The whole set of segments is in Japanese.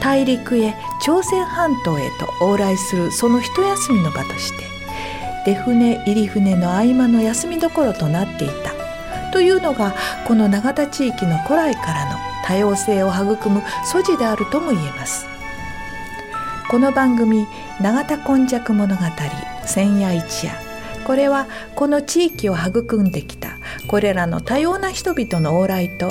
大陸へ朝鮮半島へと往来するその一休みの場として出船入り船の合間の休みどころとなっていた。というのがこの永田地域の古来からの多様性を育む素地であるとも言えます。この番組「永田今昔物語千夜一夜」これはこの地域を育んできたこれらの多様な人々の往来と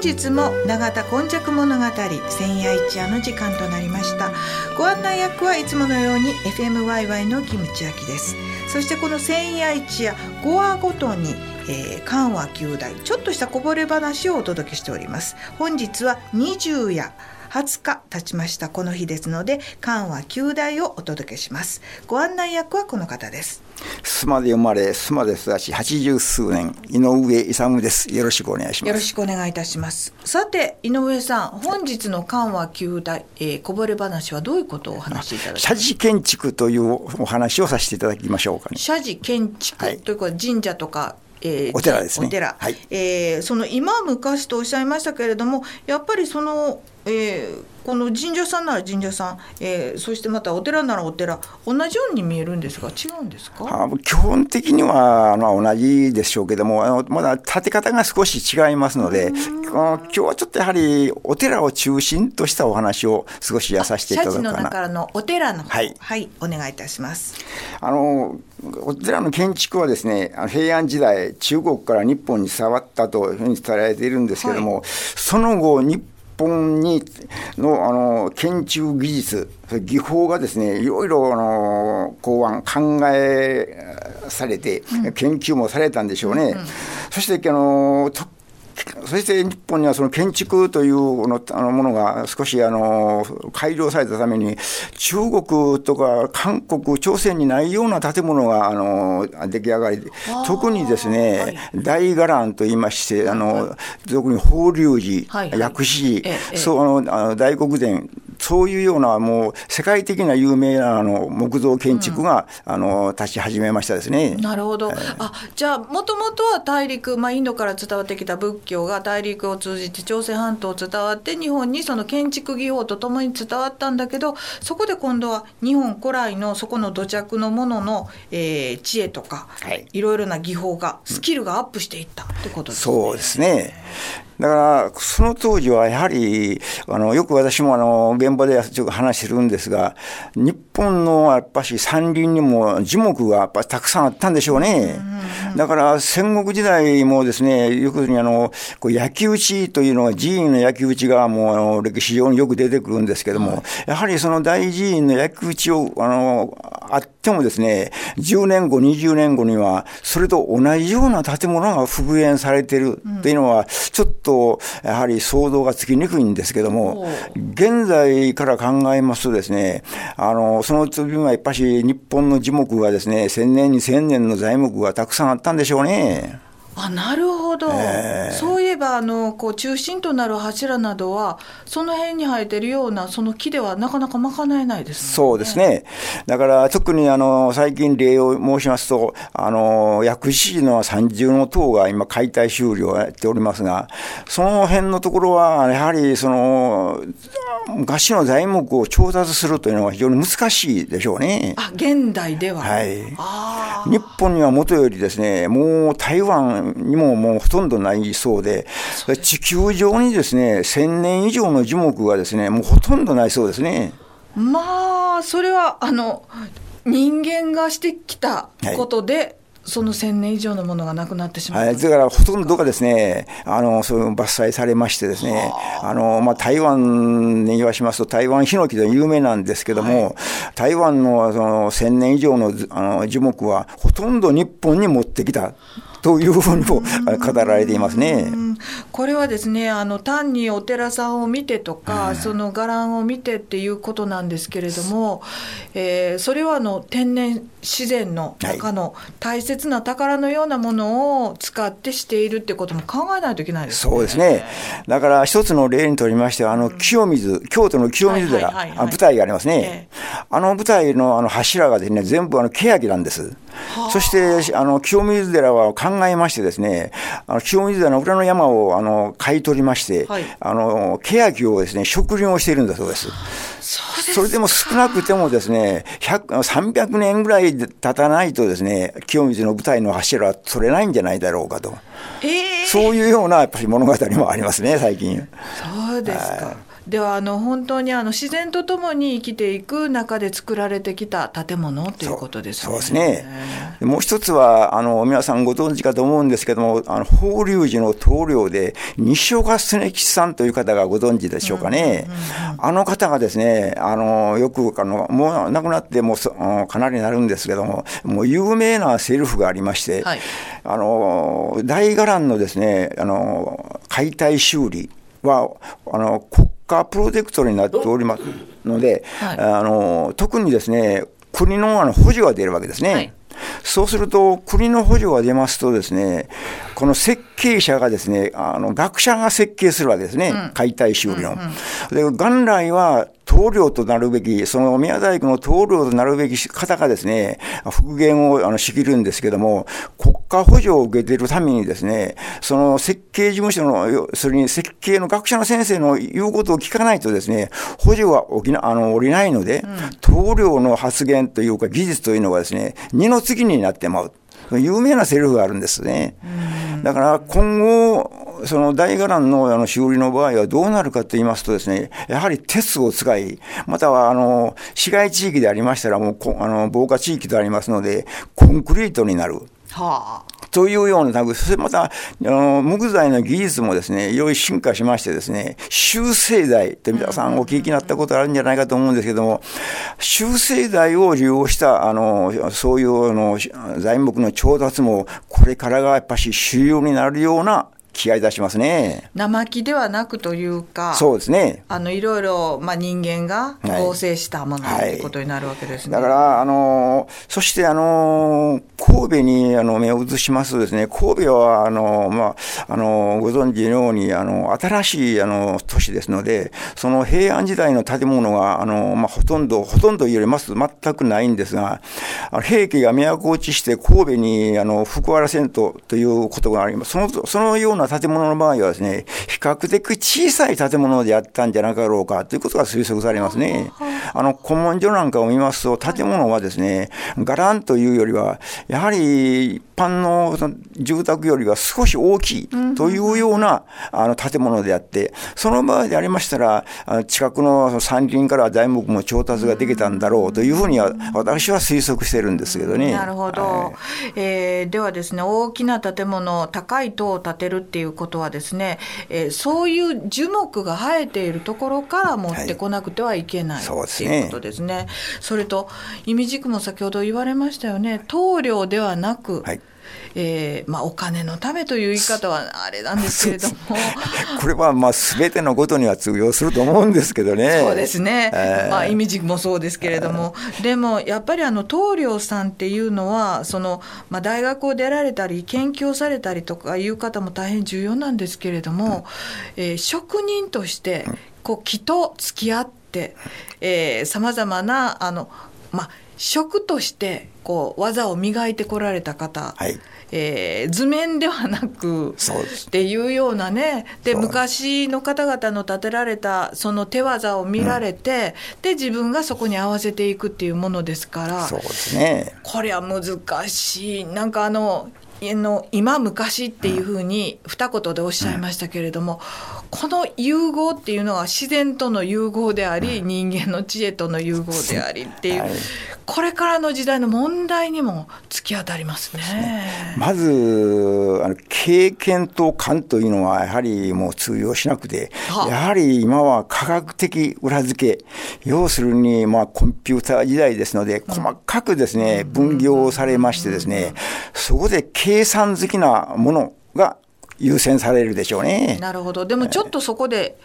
本日も永田今昔物語千夜一夜の時間となりました。ご案内役はいつものように FMYY のキムチアキです。そしてこの千夜一夜5話ごとにえー、緩和9代ちょっとしたこぼれ話をお届けしております。本日は20夜。20日経ちましたこの日ですので緩和9代をお届けします。ご案内役はこの方です。須磨で生まれ須磨で育ち八十数年井上勇です。よろしくお願いします。よろしくお願いいたします。さて井上さん本日の緩和9代、えー、こぼれ話はどういうことをお話しいただき社寺建築というお話をさせていただきましょうかね。社寺建築、はい、というか神社とかえー、お寺ですね。お寺。はい、えー、その今昔とおっしゃいましたけれども、やっぱりその、えー、この神社さんなら神社さん、えー、そしてまたお寺ならお寺同じように見えるんですが違うんですか？あ基本的にはあの同じでしょうけどもあのまだ建て方が少し違いますので今日はちょっとやはりお寺を中心としたお話を少しやさせていただくかな。の中のお寺のはい、はい、お願いいたします。あのお寺の建築はですね平安時代中国から日本に伝わったというふうに伝えられているんですけども、はい、その後日本にのあの建築技術、技法がですねいろいろあの考案、考えされて、研究もされたんでしょうね。うんうん、そしてあのそして日本にはその建築というのあのものが少しあの改良されたために、中国とか韓国、朝鮮にないような建物があの出来上がり、特にですね、大伽藍といいまして、あの特に法隆寺、薬師寺、そうあの大黒殿そういうようなもう世界的な有名なあの木造建築が、うん、あの立ち始めましたですね。なるほど。あじゃあもともとは大陸、まあ、インドから伝わってきた仏教が大陸を通じて朝鮮半島を伝わって日本にその建築技法とともに伝わったんだけどそこで今度は日本古来のそこの土着のものの、えー、知恵とか、はい、いろいろな技法がスキルがアップしていったってことですね。そうですねだから、その当時はやはり、あの、よく私もあの、現場でちょっと話してるんですが、日本のやっぱし山林にも樹木がやっぱたくさんあったんでしょうね。だから戦国時代もですね、よくにあの、こう焼き討ちというのは寺院の焼き討ちがもう歴史上によく出てくるんですけども、やはりその大寺院の焼き討ちを、あの、あってもですね、10年後、20年後には、それと同じような建物が復元されてるっていうのは、ちょっとやはり想像がつきにくいんですけども、現在から考えますとですね、あの、その次はやっぱし日本の樹木がですね、千年に千年の材木がたくさんあったんでしょうね。あなるほど、えー、そういえばあのこう中心となる柱などはその辺に生えてるようなその木ではなかなか賄えないです、ね、そうですね。だから特にあの最近例を申しますとあの薬師寺の三重の塔が今解体終了やっておりますがその辺のところはやはりその昔の材木を調達するというのは非常に難しいでしょうね。あ現代では、はい、日本にはもとよりですねもう台湾にももうほとんどないそうで、地球上にですね、1000年以上の樹木がですね、もうほとんどないそうですね。まあ、それは、あの、人間がしてきたことで、はいその1000年以上のものがなくなってしまう、はい、だからほとんどがですね、あのそういう伐採されましてですね、あ。のまあ、台湾に言わしますと、台湾ヒノキで有名なんですけども、はい、台湾のその1000年以上のあの樹木は、ほとんど日本に持ってきた。というふうにも語られていますね。これはですねあの単にお寺さんを見てとか、その伽藍を見てっていうことなんですけれども、えー、それはあの天然自然の中の大切な宝のようなものを使ってしているってことも考えないといけないですね。そうですね。だから一つの例にとりましてはあの清水、京都の清水寺、舞台がありますね、えー、あの舞台のあの柱がですね全部あの欅なんです。そしてあの清水寺は考えましてですね、あの清水寺の裏の山をあの買い取りまして、はい、あの欅をですね植林をしているんだそうです。それでも少なくてもですね、300年ぐらい経たないとですね、清水の舞台の柱は取れないんじゃないだろうかと。えー、そういうようなやっぱり物語もありますね、最近。そうですか。ではあの本当にあの自然とともに生きていく中で作られてきた建物ということですね。そうですね。もう一つはあの皆さんご存知かと思うんですけども、あの法隆寺の棟梁で西岡常吉さんという方がご存知でしょうかね。あの方がですね、あのよくあのもう亡くなってもうかなりになるんですけども、もう有名なセリフがありまして、はい、あの大伽藍のですね、あの解体修理はあの国家プロジェクトになっておりますので、はい、あの特にですね国のあの補助が出るわけですね。はいそうすると、国の補助が出ますとですね、この設計者がですね、あの学者が設計するわけですね、うん、解体修理の。うんうん、で元来は棟梁となるべき、その宮大工の棟梁となるべき方がですね、復元をあの仕切るんですけども、国家補助を受けているためにですね、その設計事務所の、要するに設計の学者の先生の言うことを聞かないとですね、補助は起きなあの降りないので、棟梁の発言というか技術というのがですね、二の次になってまう。有名なセリフがあるんですね。だから今後、その大伽藍のあの修理の場合はどうなるかと言いますとですね、やはり鉄を使い、またはあの市街地域でありましたらもうあの防火地域でありますので、コンクリートになる。はあというような、それまた、あの、木材の技術もですね、いろい進化しましてですね、修正材って皆さんお聞きになったことあるんじゃないかと思うんですけども、修正材を利用した、あの、そういうあの材木の調達も、これからがやっぱし主要になるような気がいたしますね。生木ではなくというか、そうですね。あのいろいろまあ人間が合成したものということになるわけですね。だからあのそしてあの神戸にあの目を移しますとですね、神戸はあのまああのご存知のようにあの新しいあの都市ですので、その平安時代の建物があのまあほとんどほとんどよります全くないんですが、平家が都落ちして神戸にあの福原遷都ということがあります。そのそのような建物の場合はですね、比較的小さい建物であったんじゃなかろうかということが推測されますね。あの、古文書なんかを見ますと、建物はですね、伽藍というよりは、やはり一般の住宅よりは少し大きいというようなあの建物であって、その場合でありましたら、近くの山林から材木も調達ができたんだろうというふうには、私は推測してるんですけどね。なるほど。はい、えー、ではですね、大きな建物、高い塔を建てるっていうことはですね、えー、そういう樹木が生えているところから持ってこなくてはいけない、はい、そうですね。いうことですね。それと、意味軸も先ほど言われましたよね、棟梁ではなく、はいえーまあ、お金のためという言い方はあれなんですけれども。これはまあ全てのことには通用すると思うんですけどね。そうですね、えー、まあ、イメージもそうですけれども、えー、でもやっぱりあの棟梁さんっていうのはその、まあ、大学を出られたり研究をされたりとかいう方も大変重要なんですけれども、うん、えー、職人としてこう木と付き合ってさまざまなあの、まあ、職としてこう技を磨いてこられた方、はい、えー、図面ではなくっていうようなねで昔の方々の建てられたその手技を見られて、うん、で自分がそこに合わせていくっていうものですからそうですね。これは難しい。なんかあのの今昔っていうふうに二言でおっしゃいましたけれども、うん、この融合っていうのは自然との融合であり、うん、人間の知恵との融合でありっていう、はい、これからの時代の問題にも突き当たりますね。まずあの経験と感というのはやはりもう通用しなくて、はあ、やはり今は科学的裏付け要するにまあコンピューター時代ですので細かくですね、分業されましてですね、そこで計算好きなものが優先されるでしょうね。なるほど。でもちょっとそこで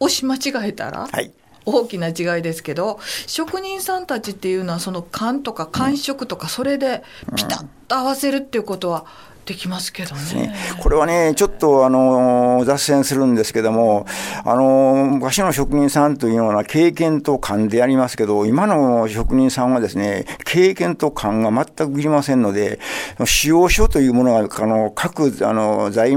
押し間違えたら、はい、大きな違いですけど職人さんたちっていうのはその勘とか感触とかそれでピタッと合わせるっていうことはできますけどね。これはね、ちょっとあの脱線するんですけども、あの昔の職人さんというのは経験と勘でありますけど、今の職人さんはですね、経験と勘が全くいりませんので、使用書というものがあの各あの材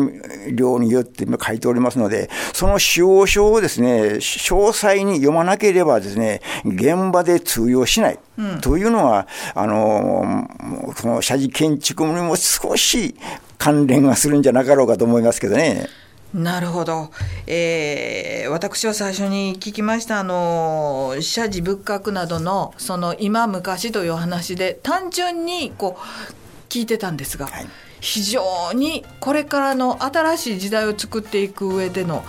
料によって書いておりますので、その使用書をですね、詳細に読まなければですね、現場で通用しない。というのは、あの、この社寺建築にも少し関連がするんじゃなかろうかと思いますけどね。なるほど、えー、私は最初に聞きましたあの社寺仏閣などのその今昔という話で単純にこう聞いてたんですが、はい、非常にこれからの新しい時代を作っていく上での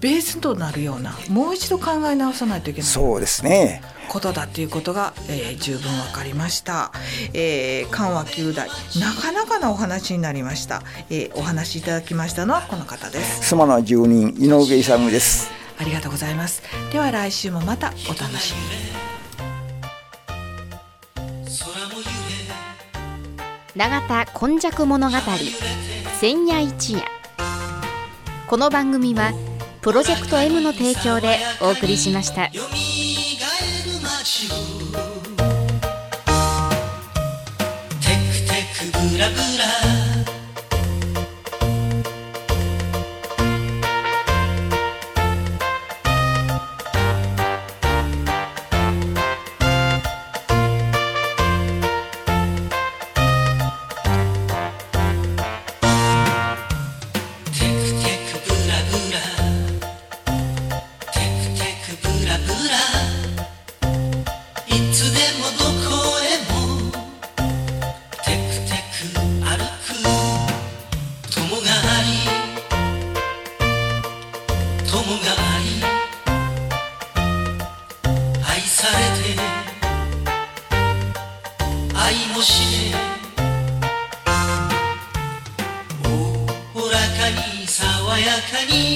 ベースとなるようなもう一度考え直さないといけない。そうですねことだということが、えー、十分分かりました、えー、緩和9代なかなかなお話になりました、えー、お話しいただきましたのはこの方です。妻の住人井上勇です。ありがとうございます。では来週もまたお楽しみに。永田今昔物語千夜一夜。この番組はプロジェクト M の提供でお送りしました。ブラや